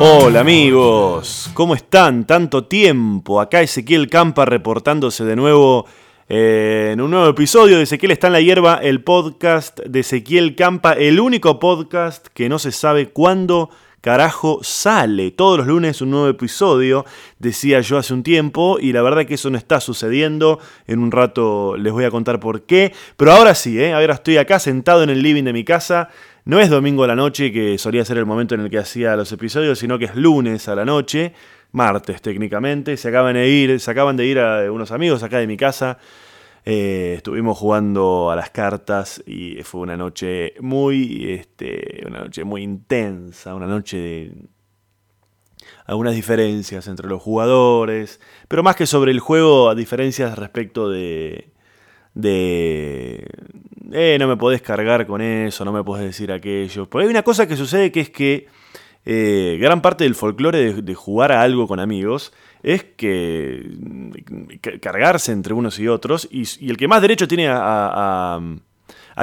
Hola amigos, ¿cómo están? Tanto tiempo. Acá Ezequiel Campa reportándose de nuevo eh, en un nuevo episodio de Ezequiel está en la hierba, el podcast de Ezequiel Campa, el único podcast que no se sabe cuándo carajo sale. Todos los lunes un nuevo episodio, decía yo hace un tiempo, y la verdad que eso no está sucediendo. En un rato les voy a contar por qué. Pero ahora sí, ¿eh? ahora estoy acá sentado en el living de mi casa. No es domingo a la noche, que solía ser el momento en el que hacía los episodios, sino que es lunes a la noche martes técnicamente. Se acaban de ir, se acaban de ir a unos amigos acá de mi casa. Eh, estuvimos jugando a las cartas y fue una noche muy, este, una noche muy intensa, una noche de algunas diferencias entre los jugadores, pero más que sobre el juego, a diferencias respecto de, de, eh, no me podés cargar con eso, no me podés decir aquello. Porque hay una cosa que sucede que es que eh, gran parte del folclore de, jugar a algo con amigos es que cargarse entre unos y otros y, el que más derecho tiene a,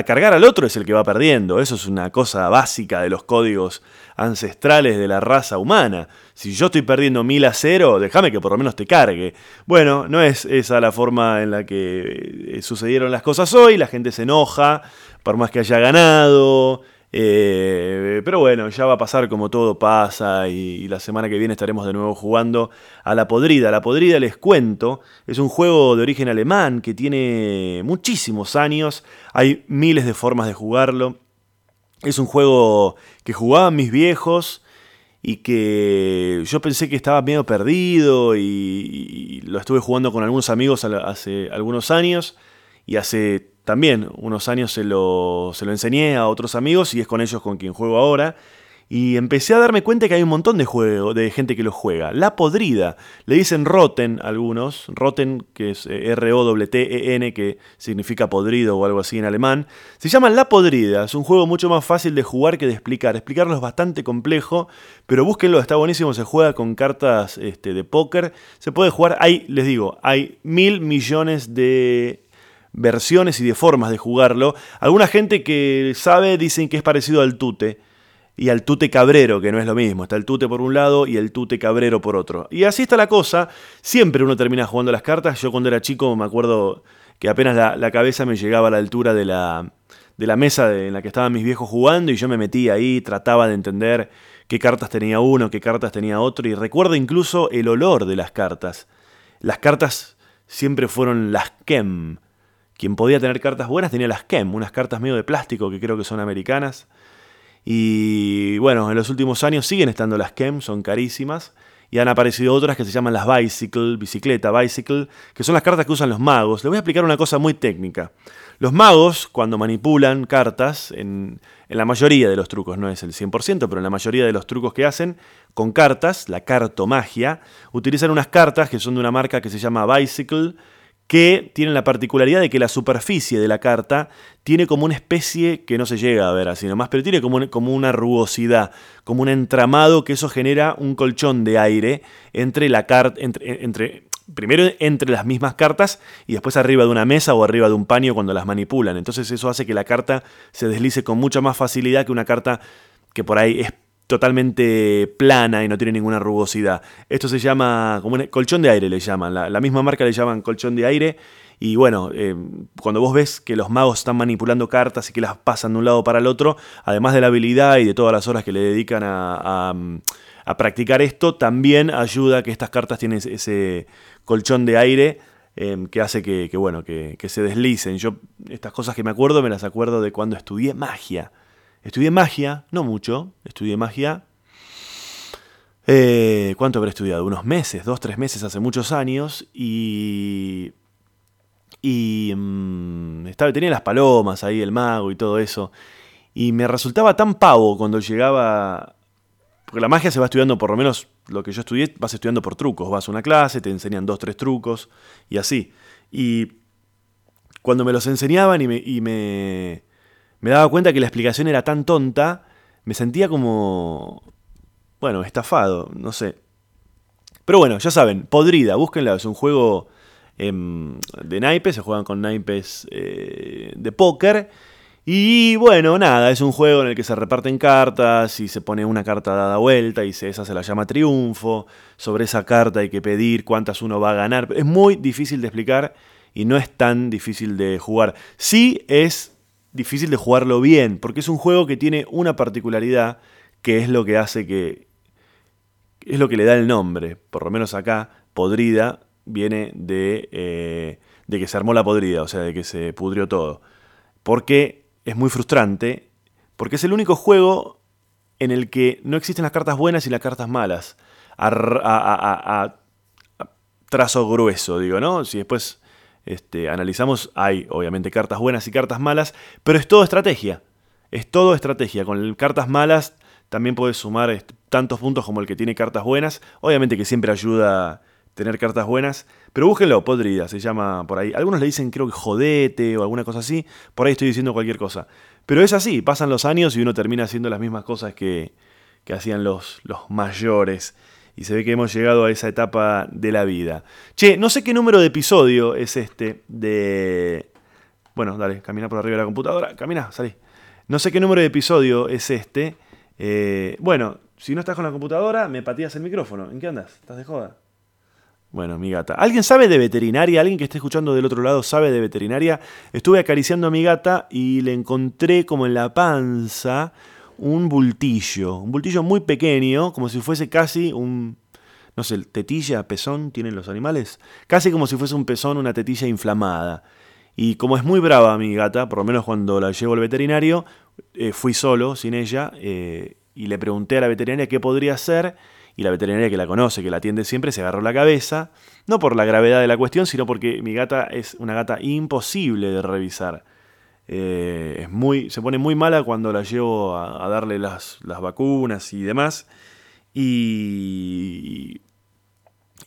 cargar al otro es el que va perdiendo. Eso es una cosa básica de los códigos ancestrales de la raza humana. Si yo estoy perdiendo mil a cero, déjame que por lo menos te cargue. Bueno, no es esa la forma en la que eh, sucedieron las cosas hoy. La gente se enoja por más que haya ganado. Eh, pero bueno, ya va a pasar como todo pasa y, la semana que viene estaremos de nuevo jugando a La Podrida. La Podrida, les cuento, es un juego de origen alemán que tiene muchísimos años, hay miles de formas de jugarlo. Es un juego que jugaban mis viejos y que yo pensé que estaba medio perdido y lo estuve jugando con algunos amigos hace algunos años y hace también unos años se lo, se lo enseñé a otros amigos y es con ellos con quien juego ahora. Y empecé a darme cuenta que hay un montón de, juego, de gente que lo juega. La podrida. Le dicen roten algunos. Roten, que es eh, R-O-T-E-N, que significa podrido o algo así en alemán. Se llama La podrida. Es un juego mucho más fácil de jugar que de explicar. Explicarlo es bastante complejo, pero búsquenlo, está buenísimo. Se juega con cartas este, de póker. Se puede jugar, hay, les digo, hay mil millones de versiones y de formas de jugarlo. Alguna gente que sabe dicen que es parecido al tute y al tute cabrero, que no es lo mismo. Está el tute por un lado y el tute cabrero por otro. Y así está la cosa. Siempre uno termina jugando las cartas. Yo cuando era chico me acuerdo que apenas la, cabeza me llegaba a la altura de la, de la mesa en la que estaban mis viejos jugando y yo me metía ahí, trataba de entender qué cartas tenía uno, qué cartas tenía otro. Y recuerdo incluso el olor de las cartas. Las cartas siempre fueron las Kem quien podía tener cartas buenas tenía las KEM, unas cartas medio de plástico que creo que son americanas. Y bueno, en los últimos años siguen estando las KEM, son carísimas. Y han aparecido otras que se llaman las Bicycle, bicicleta, Bicycle, que son las cartas que usan los magos. Les voy a explicar una cosa muy técnica. Los magos, cuando manipulan cartas, en, en la mayoría de los trucos, no es el 100%, pero en la mayoría de los trucos que hacen, con cartas, la cartomagia, utilizan unas cartas que son de una marca que se llama Bicycle, que tienen la particularidad de que la superficie de la carta tiene como una especie que no se llega a ver así nomás, pero tiene como, como una rugosidad, como un entramado que eso genera un colchón de aire entre la carta, entre, entre, primero entre las mismas cartas y después arriba de una mesa o arriba de un paño cuando las manipulan. Entonces eso hace que la carta se deslice con mucha más facilidad que una carta que por ahí es totalmente plana y no tiene ninguna rugosidad. Esto se llama como un colchón de aire, le llaman. La, misma marca le llaman colchón de aire. Y bueno, eh, cuando vos ves que los magos están manipulando cartas y que las pasan de un lado para el otro, además de la habilidad y de todas las horas que le dedican a, practicar esto, también ayuda a que estas cartas tienen ese colchón de aire eh, que hace que, bueno, que, que se deslicen. Yo estas cosas que me acuerdo me las acuerdo de cuando estudié magia. Estudié magia, no mucho, estudié magia. Eh, ¿Cuánto habré estudiado? Unos meses, dos, tres meses, hace muchos años. Y. Y. Mm, estaba, tenía las palomas ahí, el mago y todo eso. Y me resultaba tan pavo cuando llegaba. Porque la magia se va estudiando, por lo menos lo que yo estudié, vas estudiando por trucos. Vas a una clase, te enseñan dos, tres trucos y así. Y cuando me los enseñaban y me me daba cuenta que la explicación era tan tonta, me sentía como, bueno, estafado, no sé. Pero bueno, ya saben, Podrida, búsquenla, es un juego em, de naipes, se juegan con naipes eh, de póker. Y bueno, nada, es un juego en el que se reparten cartas y se pone una carta dada vuelta y esa se la llama triunfo. Sobre esa carta hay que pedir cuántas uno va a ganar. Es muy difícil de explicar y no es tan difícil de jugar. Sí es difícil de jugarlo bien, porque es un juego que tiene una particularidad que es lo que hace que... es lo que le da el nombre, por lo menos acá, podrida, viene de, eh, de que se armó la podrida, o sea, de que se pudrió todo. Porque es muy frustrante porque es el único juego en el que no existen las cartas buenas y las cartas malas. A, trazo grueso, digo, ¿no? Si después este, analizamos, hay obviamente cartas buenas y cartas malas, pero es todo estrategia. Es todo estrategia. Con cartas malas también puedes sumar tantos puntos como el que tiene cartas buenas. Obviamente que siempre ayuda tener cartas buenas. Pero búsquenlo, Podrida, se llama por ahí. Algunos le dicen creo que jodete o alguna cosa así. Por ahí estoy diciendo cualquier cosa. Pero es así, pasan los años y uno termina haciendo las mismas cosas que, que hacían los, los mayores. Y se ve que hemos llegado a esa etapa de la vida. Che, no sé qué número de episodio es este de... Bueno, dale, camina por arriba de la computadora. Camina, salí. No sé qué número de episodio es este. Eh, bueno, si no estás con la computadora, me patías el micrófono. ¿En qué andas? ¿Estás de joda? Bueno, mi gata. ¿Alguien sabe de veterinaria? ¿Alguien que esté escuchando del otro lado sabe de veterinaria? Estuve acariciando a mi gata y le encontré como en la panza un bultillo. Un bultillo muy pequeño, como si fuese casi un... No sé, tetilla, pezón, tienen los animales. Casi como si fuese un pezón, una tetilla inflamada. Y como es muy brava mi gata, por lo menos cuando la llevo al veterinario, eh, fui solo, sin ella, eh, y le pregunté a la veterinaria qué podría hacer y la veterinaria que la conoce, que la atiende siempre, se agarró la cabeza, no por la gravedad de la cuestión, sino porque mi gata es una gata imposible de revisar. Eh, es muy, se pone muy mala cuando la llevo a, darle las, vacunas y demás. Y,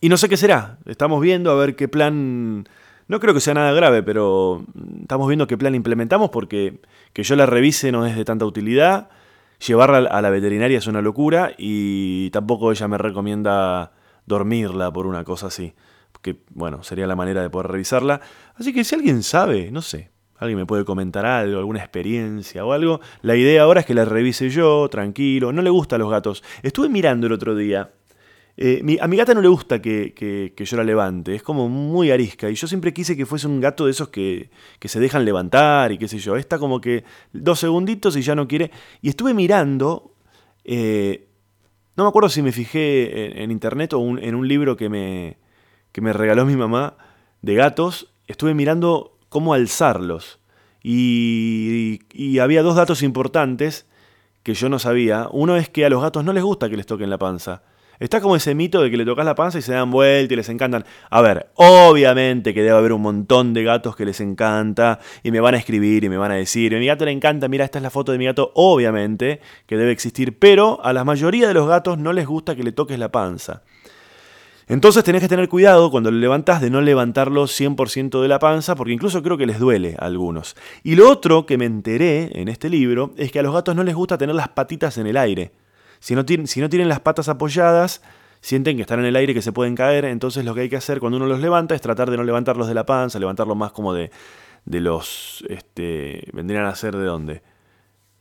y no sé qué será. Estamos viendo a ver qué plan... No creo que sea nada grave, pero estamos viendo qué plan implementamos porque que yo la revise no es de tanta utilidad llevarla a la veterinaria es una locura y tampoco ella me recomienda dormirla por una cosa así. Que, bueno, sería la manera de poder revisarla. Así que si alguien sabe, no sé, alguien me puede comentar algo, alguna experiencia o algo, la idea ahora es que la revise yo, tranquilo. No le gustan los gatos. Estuve mirando el otro día eh, a mi gata no le gusta que, yo la levante, es como muy arisca. Y yo siempre quise que fuese un gato de esos que, se dejan levantar y qué sé yo. Está como que dos segunditos y ya no quiere. Y estuve mirando, eh, no me acuerdo si me fijé en, internet o en un libro que me, que me regaló mi mamá de gatos. Estuve mirando cómo alzarlos. y, y había dos datos importantes que yo no sabía. Uno es que a los gatos no les gusta que les toquen la panza. Está como ese mito de que le tocas la panza y se dan vuelta y les encantan. A ver, obviamente que debe haber un montón de gatos que les encanta y me van a escribir y me van a decir, a mi gato le encanta, mira, esta es la foto de mi gato, obviamente que debe existir, pero a la mayoría de los gatos no les gusta que le toques la panza. Entonces tenés que tener cuidado cuando le levantás de no levantarlo 100% de la panza, porque incluso creo que les duele a algunos. Y lo otro que me enteré en este libro es que a los gatos no les gusta tener las patitas en el aire. Si no, tienen, si no tienen las patas apoyadas, sienten que están en el aire, que se pueden caer, entonces lo que hay que hacer cuando uno los levanta es tratar de no levantarlos de la panza, levantarlos más como de, de los... Este, vendrían a ser de dónde.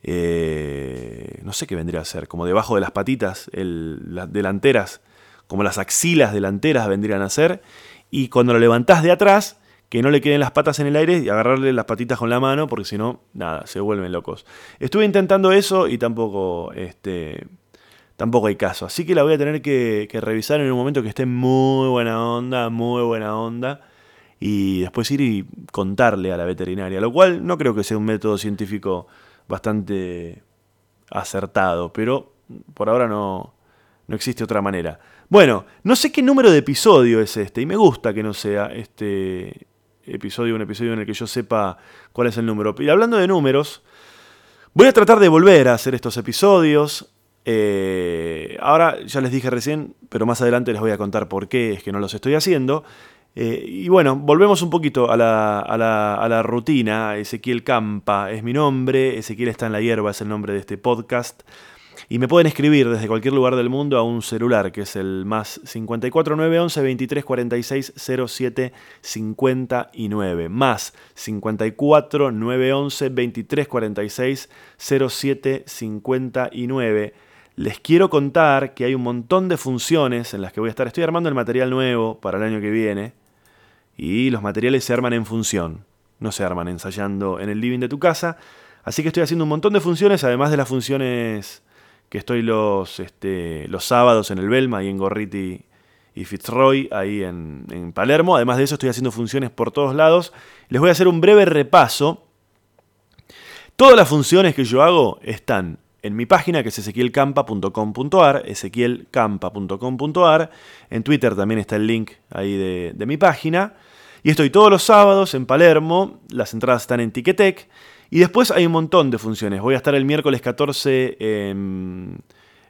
Eh, no sé qué vendría a ser, como debajo de las patitas, las delanteras, como las axilas delanteras vendrían a ser, y cuando lo levantás de atrás, que no le queden las patas en el aire y agarrarle las patitas con la mano, porque si no, nada, se vuelven locos. Estuve intentando eso y tampoco, este, tampoco hay caso. Así que la voy a tener que, revisar en un momento que esté muy buena onda, muy buena onda. Y después ir y contarle a la veterinaria. Lo cual no creo que sea un método científico bastante acertado. Pero por ahora no, no existe otra manera. Bueno, no sé qué número de episodio es este. Y me gusta que no sea este episodio, un episodio en el que yo sepa cuál es el número. Y hablando de números, voy a tratar de volver a hacer estos episodios. Eh, ahora ya les dije recién, pero más adelante les voy a contar por qué es que no los estoy haciendo. Eh, y bueno, volvemos un poquito a la, a, la, a la, rutina. Ezequiel Campa es mi nombre, Ezequiel está en la hierba, es el nombre de este podcast. Y me pueden escribir desde cualquier lugar del mundo a un celular, que es el más 54911 2346 07 59. Más 54911 2346 07 59. Les quiero contar que hay un montón de funciones en las que voy a estar. Estoy armando el material nuevo para el año que viene. Y los materiales se arman en función. No se arman ensayando en el living de tu casa. Así que estoy haciendo un montón de funciones, además de las funciones que estoy los, este, los sábados en el Belma, ahí en Gorriti y Fitzroy, ahí en, en Palermo. Además de eso, estoy haciendo funciones por todos lados. Les voy a hacer un breve repaso. Todas las funciones que yo hago están en mi página que es ezequielcampa.com.ar, ezequielcampa.com.ar. En Twitter también está el link ahí de, de, mi página. Y estoy todos los sábados en Palermo, las entradas están en Ticketek. Y después hay un montón de funciones. Voy a estar el miércoles 14 en,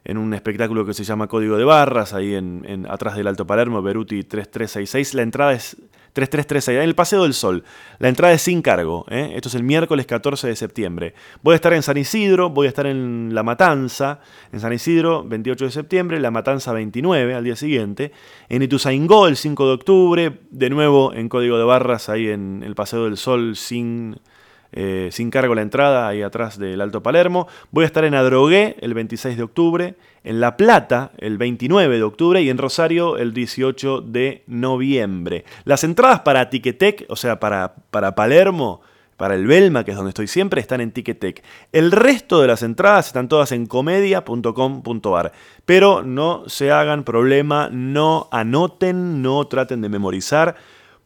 en un espectáculo que se llama Código de Barras, ahí en, en, atrás del Alto Palermo, Beruti 3366. La entrada es 3336, en el Paseo del Sol. La entrada es sin cargo. ¿eh? Esto es el miércoles 14 de septiembre. Voy a estar en San Isidro, voy a estar en La Matanza, en San Isidro 28 de septiembre, La Matanza 29 al día siguiente. En Ituzaingó el 5 de octubre, de nuevo en Código de Barras, ahí en el Paseo del Sol sin eh, sin cargo la entrada, ahí atrás del Alto Palermo. Voy a estar en Adrogué el 26 de octubre, en La Plata el 29 de octubre y en Rosario el 18 de noviembre. Las entradas para Ticketek, o sea, para, para Palermo, para el Belma, que es donde estoy siempre, están en Ticketek. El resto de las entradas están todas en comedia.com.ar. Pero no se hagan problema, no anoten, no traten de memorizar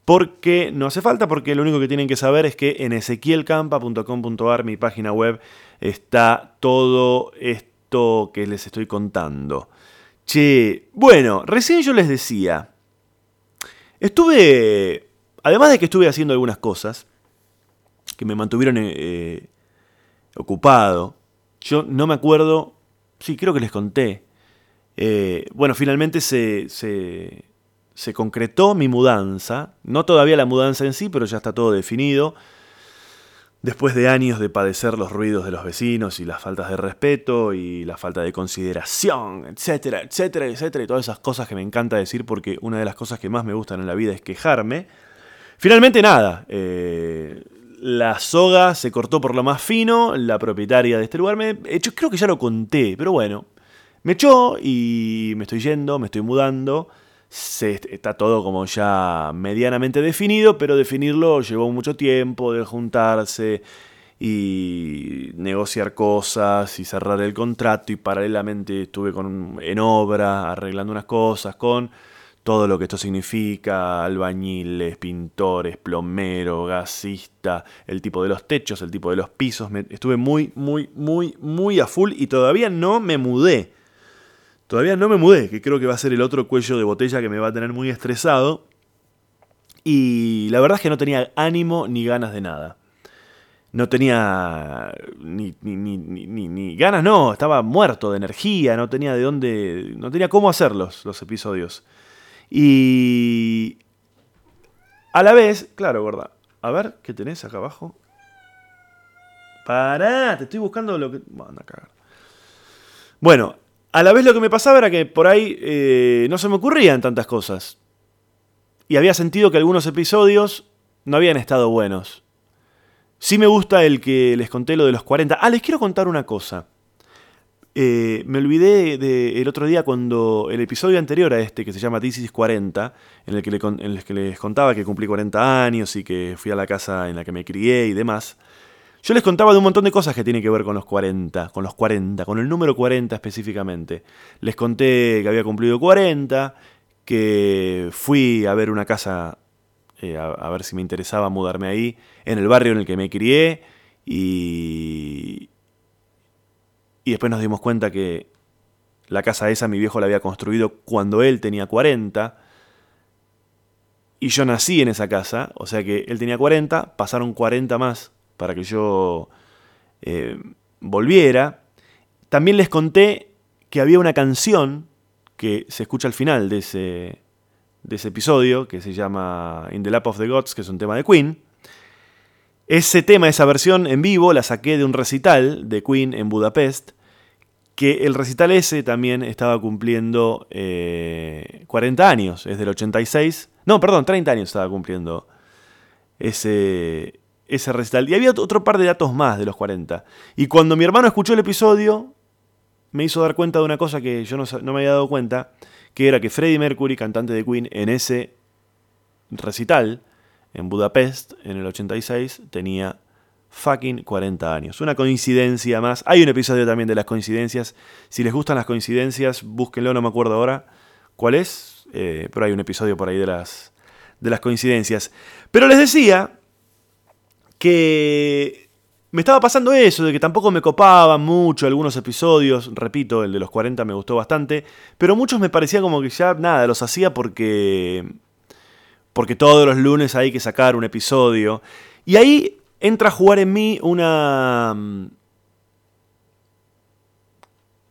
porque no hace falta, porque lo único que tienen que saber es que en ezequielcampa.com.ar, mi página web, está todo esto que les estoy contando. Che, bueno, recién yo les decía, estuve, además de que estuve haciendo algunas cosas que me mantuvieron eh, ocupado, yo no me acuerdo, sí, creo que les conté. Eh, bueno, finalmente se, se se concretó mi mudanza, no todavía la mudanza en sí, pero ya está todo definido. Después de años de padecer los ruidos de los vecinos y las faltas de respeto y la falta de consideración, etcétera, etcétera, etcétera, y todas esas cosas que me encanta decir porque una de las cosas que más me gustan en la vida es quejarme. Finalmente nada, eh, la soga se cortó por lo más fino, la propietaria de este lugar me... Yo creo que ya lo conté, pero bueno, me echó y me estoy yendo, me estoy mudando se, está todo como ya medianamente definido, pero definirlo llevó mucho tiempo de juntarse y negociar cosas y cerrar el contrato y paralelamente estuve con, en obra arreglando unas cosas con todo lo que esto significa, albañiles, pintores, plomero, gasista, el tipo de los techos, el tipo de los pisos, estuve muy, muy, muy, muy a full y todavía no me mudé. Todavía no me mudé, que creo que va a ser el otro cuello de botella que me va a tener muy estresado. Y la verdad es que no tenía ánimo ni ganas de nada. No tenía ni, ni, ni, ni, ganas, no, estaba muerto de energía, no tenía de dónde, no tenía cómo hacerlos los episodios. Y a la vez, claro, gorda, a ver, ¿qué tenés acá abajo? Pará, te estoy buscando lo que... Anda a cagar. Bueno, a la vez lo que me pasaba era que por ahí eh, no se me ocurrían tantas cosas. Y había sentido que algunos episodios no habían estado buenos. Sí me gusta el que les conté lo de los 40. Ah, les quiero contar una cosa. Eh, me olvidé de, el otro día cuando el episodio anterior a este, que se llama Thesis 40, en que en el que les contaba que cumplí 40 años y que fui a la casa en la que me crié y demás, yo les contaba de un montón de cosas que tienen que ver con los 40, con los 40, con el número 40 específicamente. Les conté que había cumplido 40, que fui a ver una casa, eh, a, a, ver si me interesaba mudarme ahí, en el barrio en el que me crié, y, y después nos dimos cuenta que la casa esa mi viejo la había construido cuando él tenía 40, y yo nací en esa casa, o sea que él tenía 40, pasaron 40 más para que yo eh, volviera. También les conté que había una canción que se escucha al final de ese, de ese episodio, que se llama In the Lap of the Gods, que es un tema de Queen. Ese tema, esa versión en vivo, la saqué de un recital de Queen en Budapest, que el recital ese también estaba cumpliendo 40 eh, años, es del 86. No, perdón, 30 años estaba cumpliendo ese, ese recital. Y había otro par de datos más de los 40. Y cuando mi hermano escuchó el episodio, me hizo dar cuenta de una cosa que yo no, me había dado cuenta, que era que Freddie Mercury, cantante de Queen, en ese recital, en Budapest, en el 86, tenía fucking 40 años. Una coincidencia más. Hay un episodio también de las coincidencias. Si les gustan las coincidencias, búsquenlo, no me acuerdo ahora cuál es, eh, pero hay un episodio por ahí de las, de las coincidencias. Pero les decía que me estaba pasando eso, de que tampoco me copaban mucho algunos episodios. Repito, el de los 40 me gustó bastante, pero muchos me parecía como que ya nada, los hacía porque porque todos los lunes hay que sacar un episodio. Y ahí entra a jugar en mí una mm,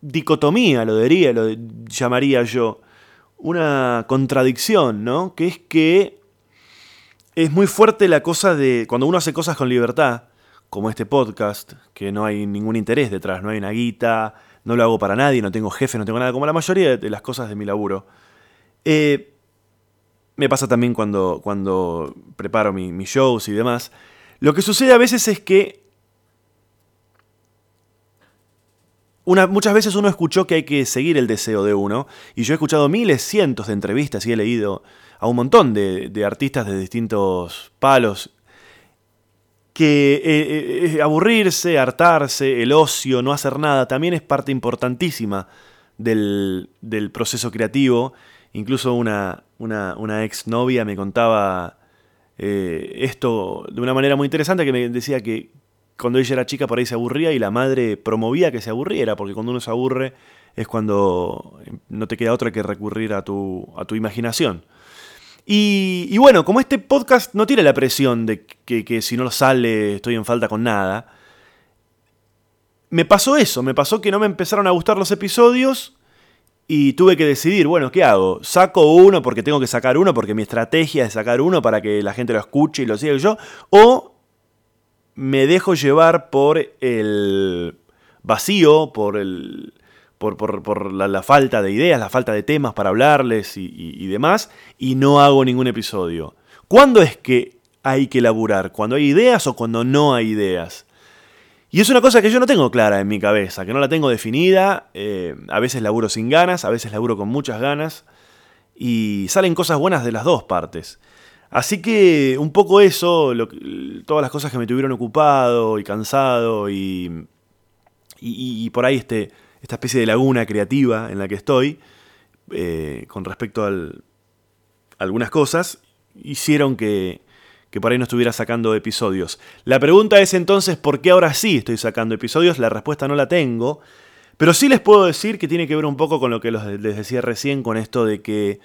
dicotomía, lo diría, lo llamaría yo, una contradicción, ¿no? Que es que es muy fuerte la cosa de cuando uno hace cosas con libertad, como este podcast, que no hay ningún interés detrás, no hay una guita, no lo hago para nadie, no tengo jefe, no tengo nada, como la mayoría de las cosas de mi laburo. Eh, me pasa también cuando, cuando preparo mis shows y demás. Lo que sucede a veces es que muchas veces uno escuchó que hay que seguir el deseo de uno, y yo he escuchado miles, cientos de entrevistas y he leído a un montón de, artistas de distintos palos, que eh, eh, aburrirse, hartarse, el ocio, no hacer nada, también es parte importantísima del, proceso creativo. Incluso una, una, una ex novia me contaba eh, esto de una manera muy interesante que me decía que cuando ella era chica por ahí se aburría y la madre promovía que se aburriera, porque cuando uno se aburre es cuando no te queda otra que recurrir a tu, a tu imaginación. Y, bueno, como este podcast no tiene la presión de que, que si no lo sale estoy en falta con nada, me pasó eso, me pasó que no me empezaron a gustar los episodios y tuve que decidir, bueno, ¿qué hago? ¿Saco uno porque tengo que sacar uno, porque mi estrategia es sacar uno para que la gente lo escuche y lo siga yo? ¿O me dejo llevar por el vacío, por, el, por, la, falta de ideas, la falta de temas para hablarles y demás, y no hago ningún episodio? ¿Cuándo es que hay que laburar? ¿Cuando hay ideas o cuando no hay ideas? Y es una cosa que yo no tengo clara en mi cabeza, que no la tengo definida. Eh, a veces laburo sin ganas, a veces laburo con muchas ganas. Y salen cosas buenas de las dos partes. Así que un poco eso, todas las cosas que me tuvieron ocupado y cansado y, y, por ahí este, esta especie de laguna creativa en la que estoy, eh, con respecto a algunas cosas, hicieron que, que por ahí no estuviera sacando episodios. La pregunta es entonces, ¿por qué ahora sí estoy sacando episodios? La respuesta no la tengo. Pero sí les puedo decir que tiene que ver un poco con lo que les decía recién, con esto de que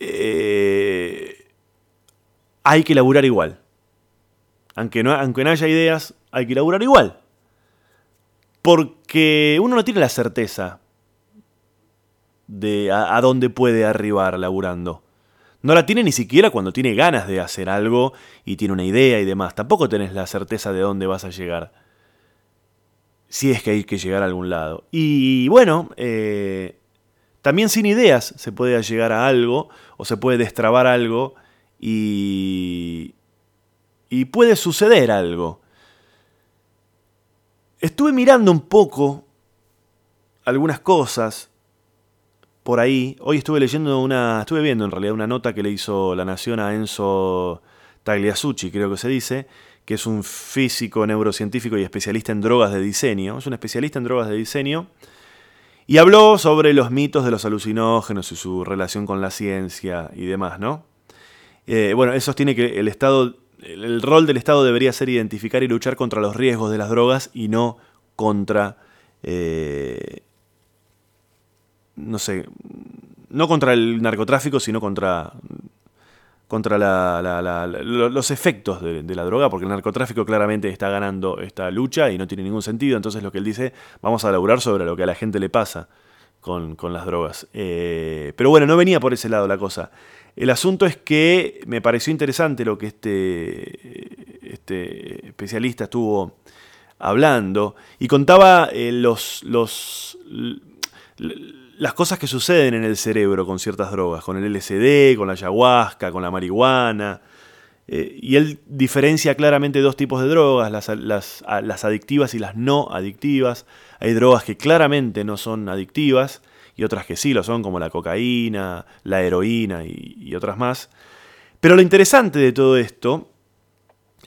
eh, hay que laburar igual. Aunque no, aunque no haya ideas, hay que laburar igual. Porque uno no tiene la certeza de a dónde puede arribar laburando. No la tiene ni siquiera cuando tiene ganas de hacer algo y tiene una idea y demás. Tampoco tenés la certeza de dónde vas a llegar. Si es que hay que llegar a algún lado. Y bueno, eh, también sin ideas se puede llegar a algo o se puede destrabar algo y, y puede suceder algo. Estuve mirando un poco algunas cosas por ahí. Hoy estuve leyendo una, estuve viendo en realidad una nota que le hizo La Nación a Enzo Tagliasucci, creo que se dice, que es un físico, neurocientífico y especialista en drogas de diseño. Es un especialista en drogas de diseño. Y habló sobre los mitos de los alucinógenos y su relación con la ciencia y demás, ¿no? Eh, bueno, eso tiene que el Estado, el rol del Estado debería ser identificar y luchar contra los riesgos de las drogas y no contra eh, no sé, no contra el narcotráfico, sino contra, contra los efectos de, la droga, porque el narcotráfico claramente está ganando esta lucha y no tiene ningún sentido. Entonces lo que él dice, vamos a laburar sobre lo que a la gente le pasa con, las drogas. Eh, pero bueno, no venía por ese lado la cosa. El asunto es que me pareció interesante lo que este, este especialista estuvo hablando y contaba eh, los, las cosas que suceden en el cerebro con ciertas drogas, con el LSD, con la ayahuasca, con la marihuana. Eh, y él diferencia claramente dos tipos de drogas, las, adictivas y las no adictivas. Hay drogas que claramente no son adictivas y otras que sí lo son, como la cocaína, la heroína y otras más. Pero lo interesante de todo esto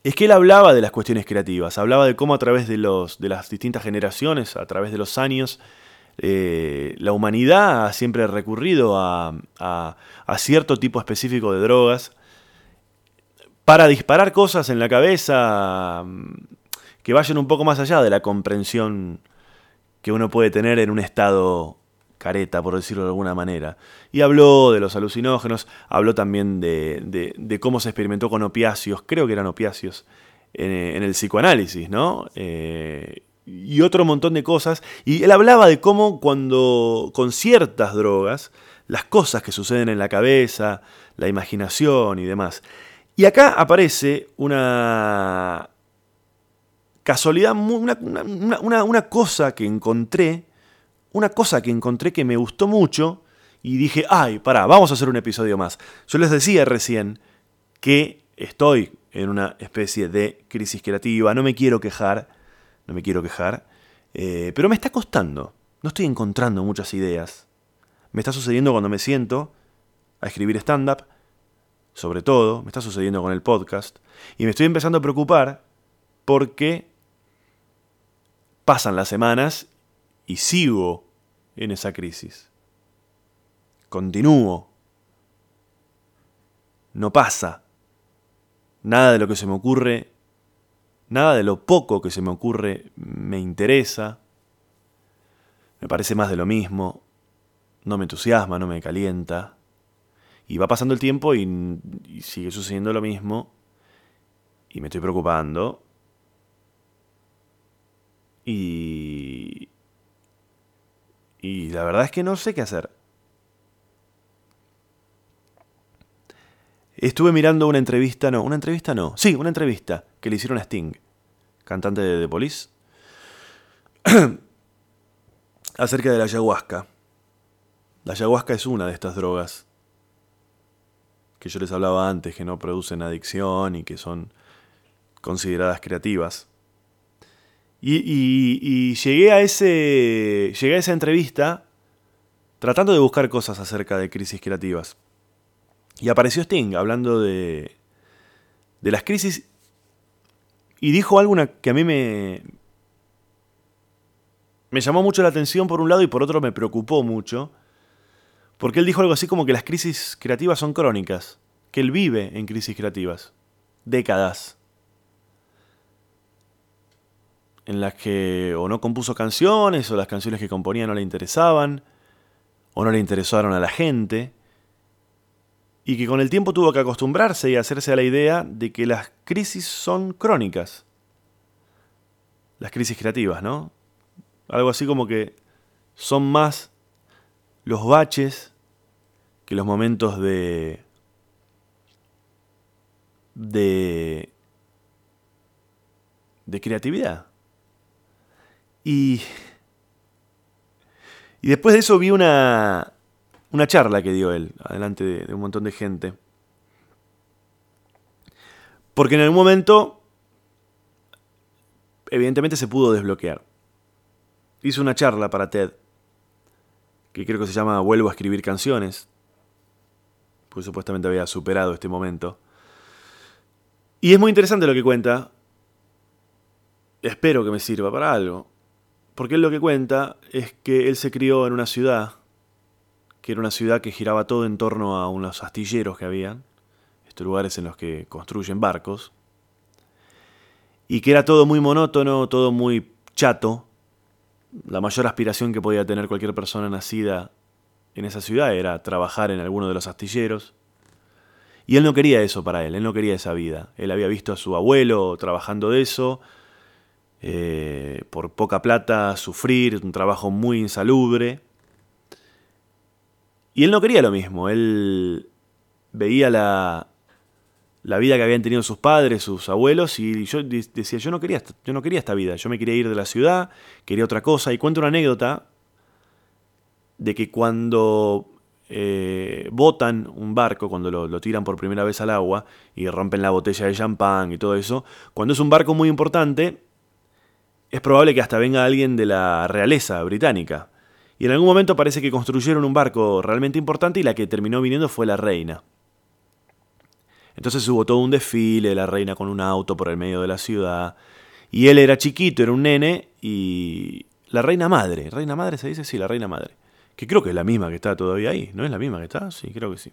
es que él hablaba de las cuestiones creativas, hablaba de cómo a través de, los, de las distintas generaciones, a través de los años, eh, la humanidad ha siempre recurrido a, cierto tipo específico de drogas para disparar cosas en la cabeza mm, que vayan un poco más allá de la comprensión que uno puede tener en un estado careta, por decirlo de alguna manera. Y habló de los alucinógenos, habló también de, cómo se experimentó con opiáceos, creo que eran opiáceos, en, el psicoanálisis, ¿no? Eh, y otro montón de cosas. Y él hablaba de cómo cuando con ciertas drogas, las cosas que suceden en la cabeza, la imaginación y demás. Y acá aparece una casualidad, una, una cosa que encontré una cosa que encontré que me gustó mucho y dije, ay, pará, vamos a hacer un episodio más. Yo les decía recién que estoy en una especie de crisis creativa, no me quiero quejar, no me quiero quejar, eh, pero me está costando, no estoy encontrando muchas ideas. Me está sucediendo cuando me siento a escribir stand-up, sobre todo, me está sucediendo con el podcast, y me estoy empezando a preocupar porque pasan las semanas y sigo en esa crisis. Continúo. No pasa. Nada de lo que se me ocurre, nada de lo poco que se me ocurre me interesa. Me parece más de lo mismo. No me entusiasma, no me calienta. Y va pasando el tiempo y, y sigue sucediendo lo mismo. Y me estoy preocupando. Y, y la verdad es que no sé qué hacer. Estuve mirando una entrevista, no, una entrevista no, sí, una entrevista que le hicieron a Sting, cantante de The Police, acerca de la ayahuasca. La ayahuasca es una de estas drogas que yo les hablaba antes, que no producen adicción y que son consideradas creativas. Y, llegué, a ese, llegué a esa entrevista tratando de buscar cosas acerca de crisis creativas. Y apareció Sting hablando de, de las crisis y dijo algo que a mí me, me llamó mucho la atención por un lado y por otro me preocupó mucho. Porque él dijo algo así como que las crisis creativas son crónicas, que él vive en crisis creativas, décadas en las que o no compuso canciones, o las canciones que componía no le interesaban, o no le interesaron a la gente, y que con el tiempo tuvo que acostumbrarse y hacerse a la idea de que las crisis son crónicas. Las crisis creativas, ¿no? Algo así como que son más los baches que los momentos de de de creatividad. Y, después de eso vi una, charla que dio él, adelante de, un montón de gente. Porque en algún momento, evidentemente se pudo desbloquear. Hizo una charla para TED, que creo que se llama Vuelvo a escribir canciones, pues supuestamente había superado este momento. Y es muy interesante lo que cuenta. Espero que me sirva para algo. Porque él lo que cuenta es que él se crió en una ciudad, que era una ciudad que giraba todo en torno a unos astilleros que habían, estos lugares en los que construyen barcos, y que era todo muy monótono, todo muy chato. La mayor aspiración que podía tener cualquier persona nacida en esa ciudad era trabajar en alguno de los astilleros. Y él no quería eso para él, él no quería esa vida. Él había visto a su abuelo trabajando de eso, eh, por poca plata, sufrir, un trabajo muy insalubre. Y él no quería lo mismo, él veía la, la vida que habían tenido sus padres, sus abuelos, y yo decía, yo no quería, yo no quería esta vida, yo me quería ir de la ciudad, quería otra cosa, y cuento una anécdota de que cuando eh, botan un barco, cuando lo, lo, tiran por primera vez al agua y rompen la botella de champán y todo eso, cuando es un barco muy importante, es probable que hasta venga alguien de la realeza británica. Y en algún momento parece que construyeron un barco realmente importante y la que terminó viniendo fue la reina. Entonces hubo todo un desfile de la reina con un auto por el medio de la ciudad. Y él era chiquito, era un nene, y la reina madre, reina madre se dice, sí, la reina madre, que creo que es la misma que está todavía ahí, ¿no es la misma que está? Sí, creo que sí.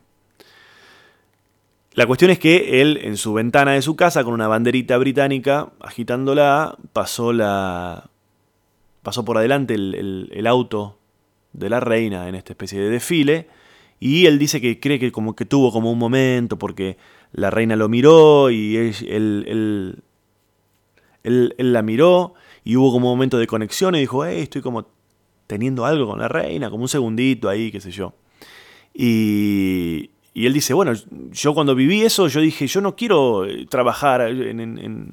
La cuestión es que él, en su ventana de su casa, con una banderita británica, agitándola, pasó la. pasó por adelante el, auto de la reina en esta especie de desfile. Y él dice que cree que como que tuvo como un momento porque la reina lo miró y él, él, la miró y hubo como un momento de conexión y dijo, hey, estoy como teniendo algo con la reina, como un segundito ahí, qué sé yo. Y, y él dice, bueno, yo cuando viví eso, yo dije, yo no quiero eh, trabajar en,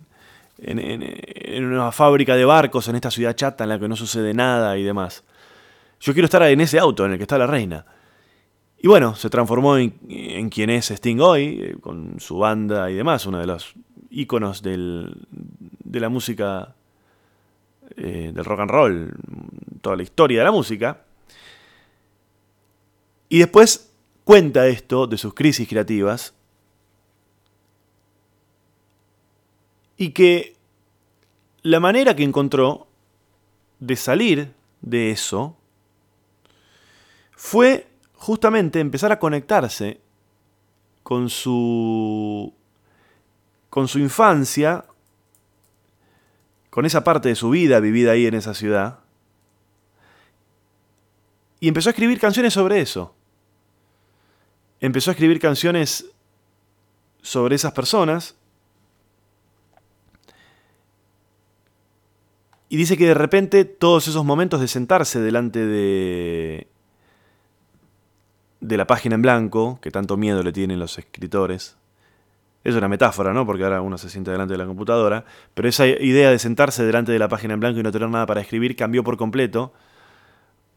una fábrica de barcos en esta ciudad chata en la que no sucede nada y demás. Yo quiero estar en ese auto en el que está la reina. Y bueno, se transformó en, quien es Sting hoy, eh, con su banda y demás, uno de los íconos del, de la música, eh, del rock and roll, toda la historia de la música. Y después cuenta esto de sus crisis creativas y que la manera que encontró de salir de eso fue justamente empezar a conectarse con su con su infancia, con esa parte de su vida vivida ahí en esa ciudad, y empezó a escribir canciones sobre eso. Empezó a escribir canciones sobre esas personas. Y dice que de repente todos esos momentos de sentarse delante de, de la página en blanco, que tanto miedo le tienen los escritores. Es una metáfora, ¿no? Porque ahora uno se siente delante de la computadora. Pero esa idea de sentarse delante de la página en blanco y no tener nada para escribir cambió por completo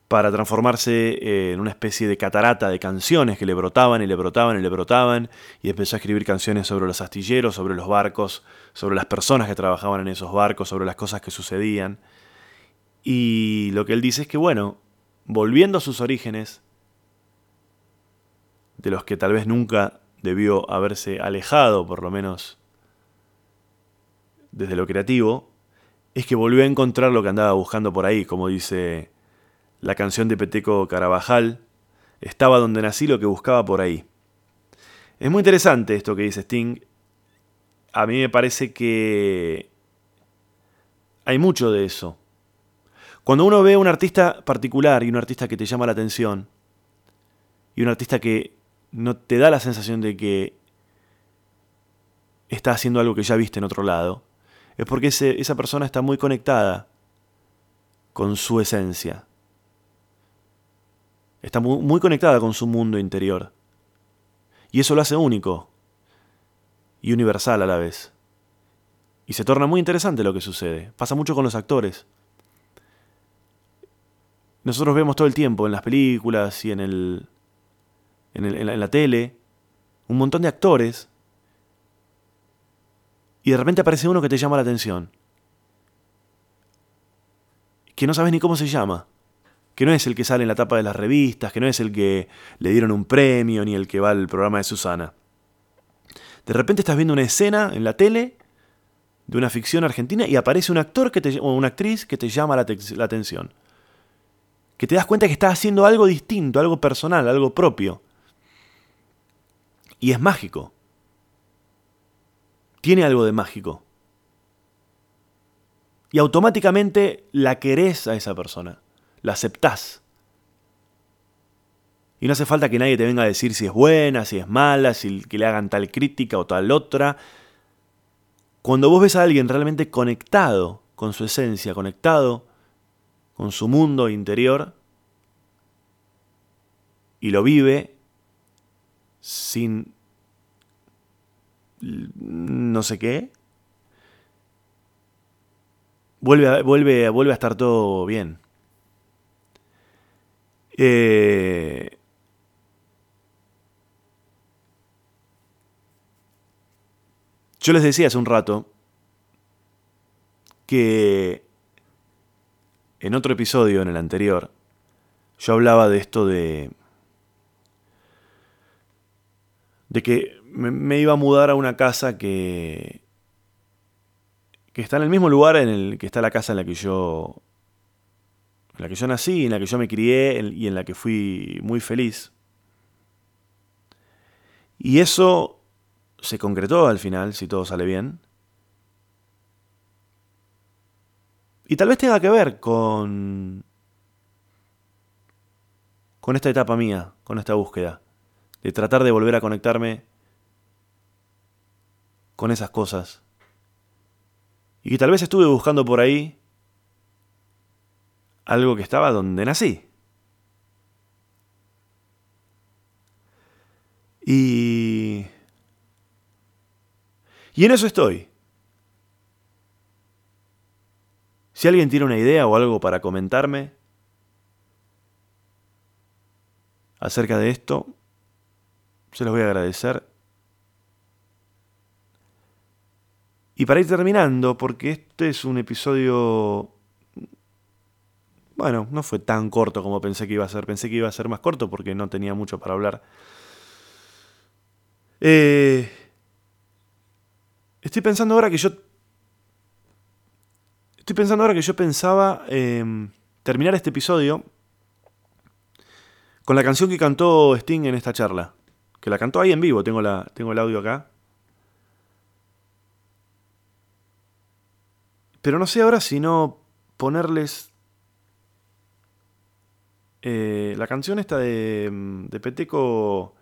para transformarse eh, en una especie de catarata de canciones que le brotaban y le brotaban y le brotaban. Y empezó a escribir canciones sobre los astilleros, sobre los barcos, sobre las personas que trabajaban en esos barcos, sobre las cosas que sucedían. Y lo que él dice es que, bueno, volviendo a sus orígenes, de los que tal vez nunca debió haberse alejado, por lo menos desde lo creativo, es que volvió a encontrar lo que andaba buscando por ahí, como dice la canción de Peteco Carabajal, estaba donde nací lo que buscaba por ahí. Es muy interesante esto que dice Sting. A mí me parece que hay mucho de eso. Cuando uno ve a un artista particular y un artista que te llama la atención, y un artista que no te da la sensación de que está haciendo algo que ya viste en otro lado, es porque esa persona está muy conectada con su esencia. Está muy, conectada con su mundo interior. Y eso lo hace único y universal a la vez. Y se torna muy interesante lo que sucede. Pasa mucho con los actores. Nosotros vemos todo el tiempo en las películas y en el, en, la, tele, un montón de actores, y de repente aparece uno que te llama la atención, que no sabes ni cómo se llama, que no es el que sale en la tapa de las revistas, que no es el que le dieron un premio, ni el que va al programa de Susana. De repente estás viendo una escena en la tele de una ficción argentina y aparece un actor que te, o una actriz que te llama la, la atención. Que te das cuenta que estás haciendo algo distinto, algo personal, algo propio. Y es mágico. Tiene algo de mágico. Y automáticamente la querés a esa persona. La aceptás. Y no hace falta que nadie te venga a decir si es buena, si es mala, si que le hagan tal crítica o tal otra. Cuando vos ves a alguien realmente conectado con su esencia, conectado con su mundo interior, y lo vive sin no sé qué, vuelve a, vuelve, vuelve a estar todo bien. Eh, yo les decía hace un rato que en otro episodio, en el anterior, yo hablaba de esto de... de que me, iba a mudar a una casa que... que está en el mismo lugar en el que está la casa en la que yo... en la que yo nací, en la que yo me crié y en la que fui muy feliz. Y eso se concretó al final, si todo sale bien. Y tal vez tenga que ver con. con esta etapa mía, con esta búsqueda. De tratar de volver a conectarme con esas cosas. Y tal vez estuve buscando por ahí algo que estaba donde nací. Y. Y en eso estoy. Si alguien tiene una idea o algo para comentarme acerca de esto, se los voy a agradecer. Y para ir terminando, porque este es un episodio... Bueno, no fue tan corto como pensé que iba a ser. Pensé que iba a ser más corto porque no tenía mucho para hablar. Eh, estoy pensando ahora que yo Estoy pensando ahora que yo pensaba em, terminar este episodio con la canción que cantó Sting en esta charla. Que la cantó ahí en vivo, tengo, la, tengo el audio acá. Pero no sé ahora si no ponerles eh, la canción esta de, de, Peteco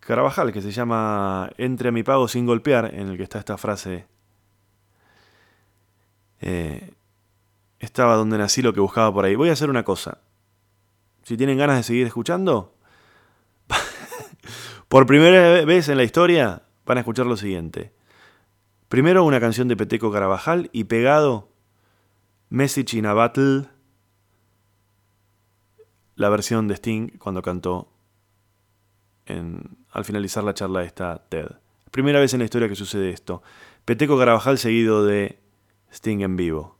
Carabajal, que se llama Entre a mi pago sin golpear, en el que está esta frase. Eh, estaba donde nací lo que buscaba por ahí. Voy a hacer una cosa. Si tienen ganas de seguir escuchando, por primera vez en la historia van a escuchar lo siguiente. Primero una canción de Peteco Carabajal y pegado Message in Battle, la versión de Sting cuando cantó en, al finalizar la charla de esta TED. Primera vez en la historia que sucede esto. Peteco Carabajal seguido de Sting en vivo.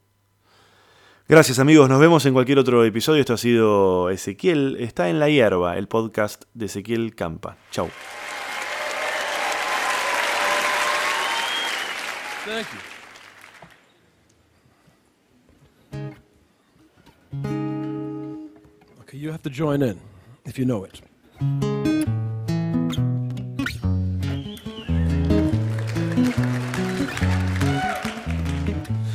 Gracias amigos, nos vemos en cualquier otro episodio. Esto ha sido Ezequiel, está en la hierba, el podcast de Ezequiel Campa. Chau. Okay, you have to join in if you know it.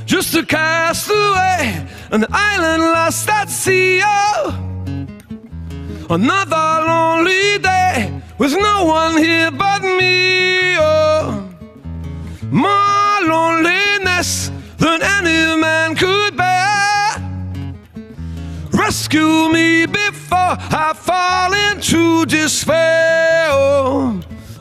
Just a castaway an island lost at sea. Oh, another lonely day with no one here but me. Oh, more loneliness than any man. Rescue me before I fall into despair.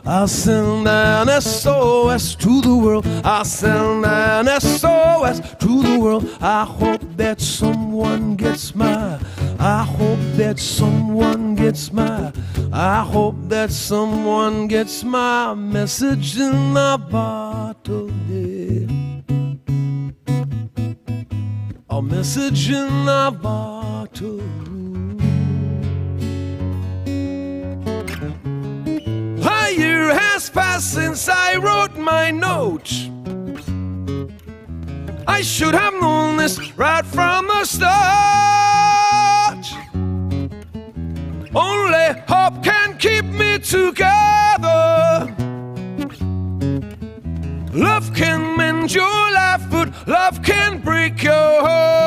I'll send an SOS to the world. I'll send an SOS to the world. I hope that someone gets my. I hope that someone gets my. I hope that someone gets my message in a bottle. Yeah. A message in a bottle. Year has passed since I wrote my note. I should have known this right from the start. Only hope can keep me together. Love can mend your life, but love can break your heart.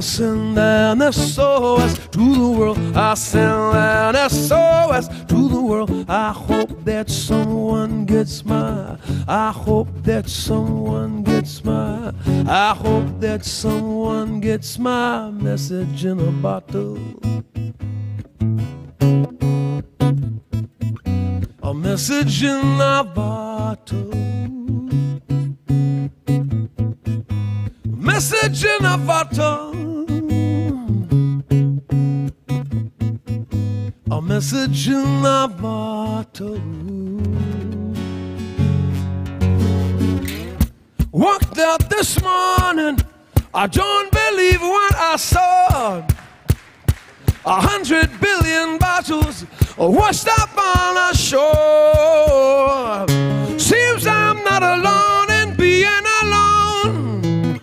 I'll send an SOS to the world. I'll send an SOS to the world. I hope that someone gets my. I hope that someone gets my. I hope that someone gets my message in a bottle. A message in a bottle. Message in a bottle. Message in a bottle. Walked out this morning. I don't believe what I saw. A hundred billion bottles washed up on a shore. Seems I'm not alone in being alone.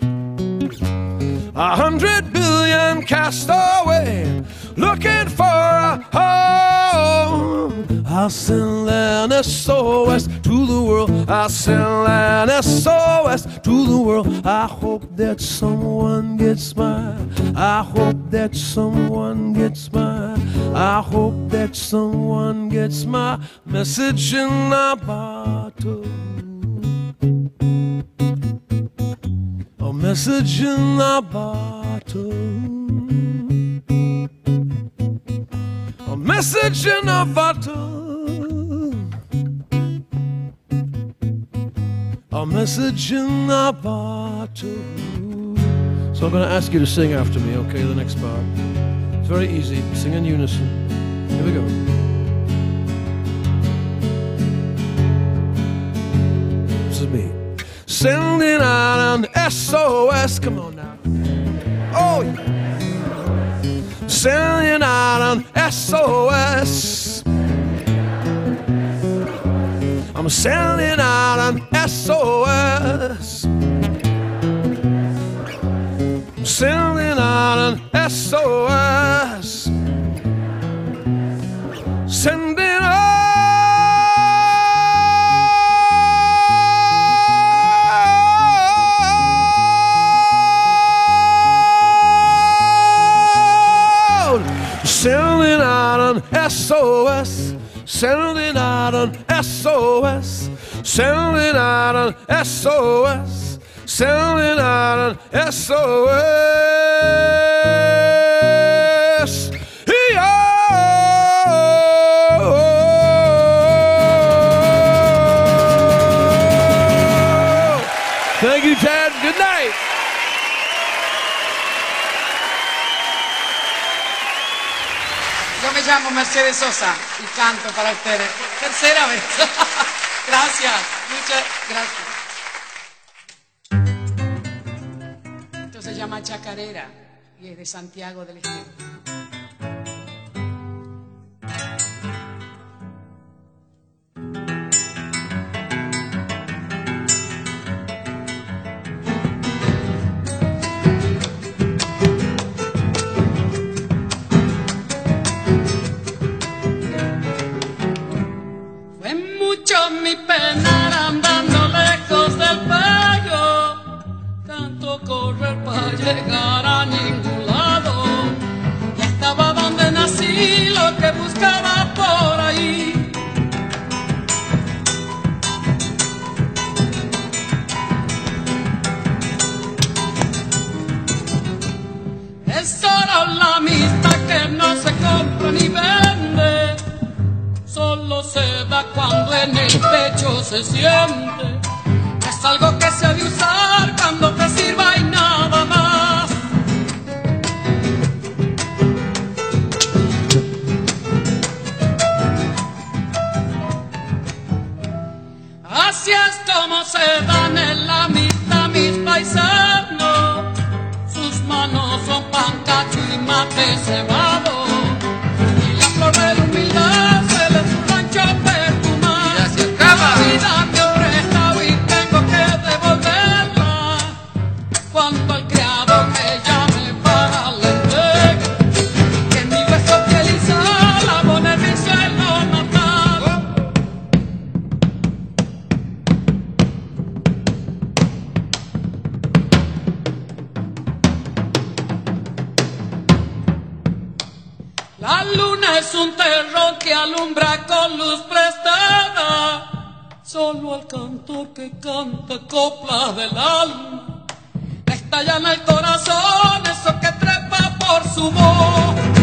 A hundred billion cast away looking for a home. I'll send an SOS to the world. I'll send an SOS to the world. I hope that someone gets mine. I hope that someone gets mine. I hope that someone gets my message in a bottle. A message in a bottle. Message in a bottle. A message in a bottle. So I'm going to ask you to sing after me, okay? The next part. It's very easy. Sing in unison. Here we go. This is me. Sending out an SOS. Come on now. Oh, yeah an SOS. I'm sending out an SOS. I'm sending out an SOS. SOS, sending out an SOS, sending out an SOS, sending out an SOS. Llamo Mercedes Sosa y canto para ustedes. Tercera vez. gracias, muchas gracias. Esto se llama Chacarera y es de Santiago del Estero. Andando lejos del payo, tanto correr para llegar a ningún se siente. Es algo con luz prestada. Solo al cantor que canta copla del alma. Le estalla en el corazón eso que trepa por su voz.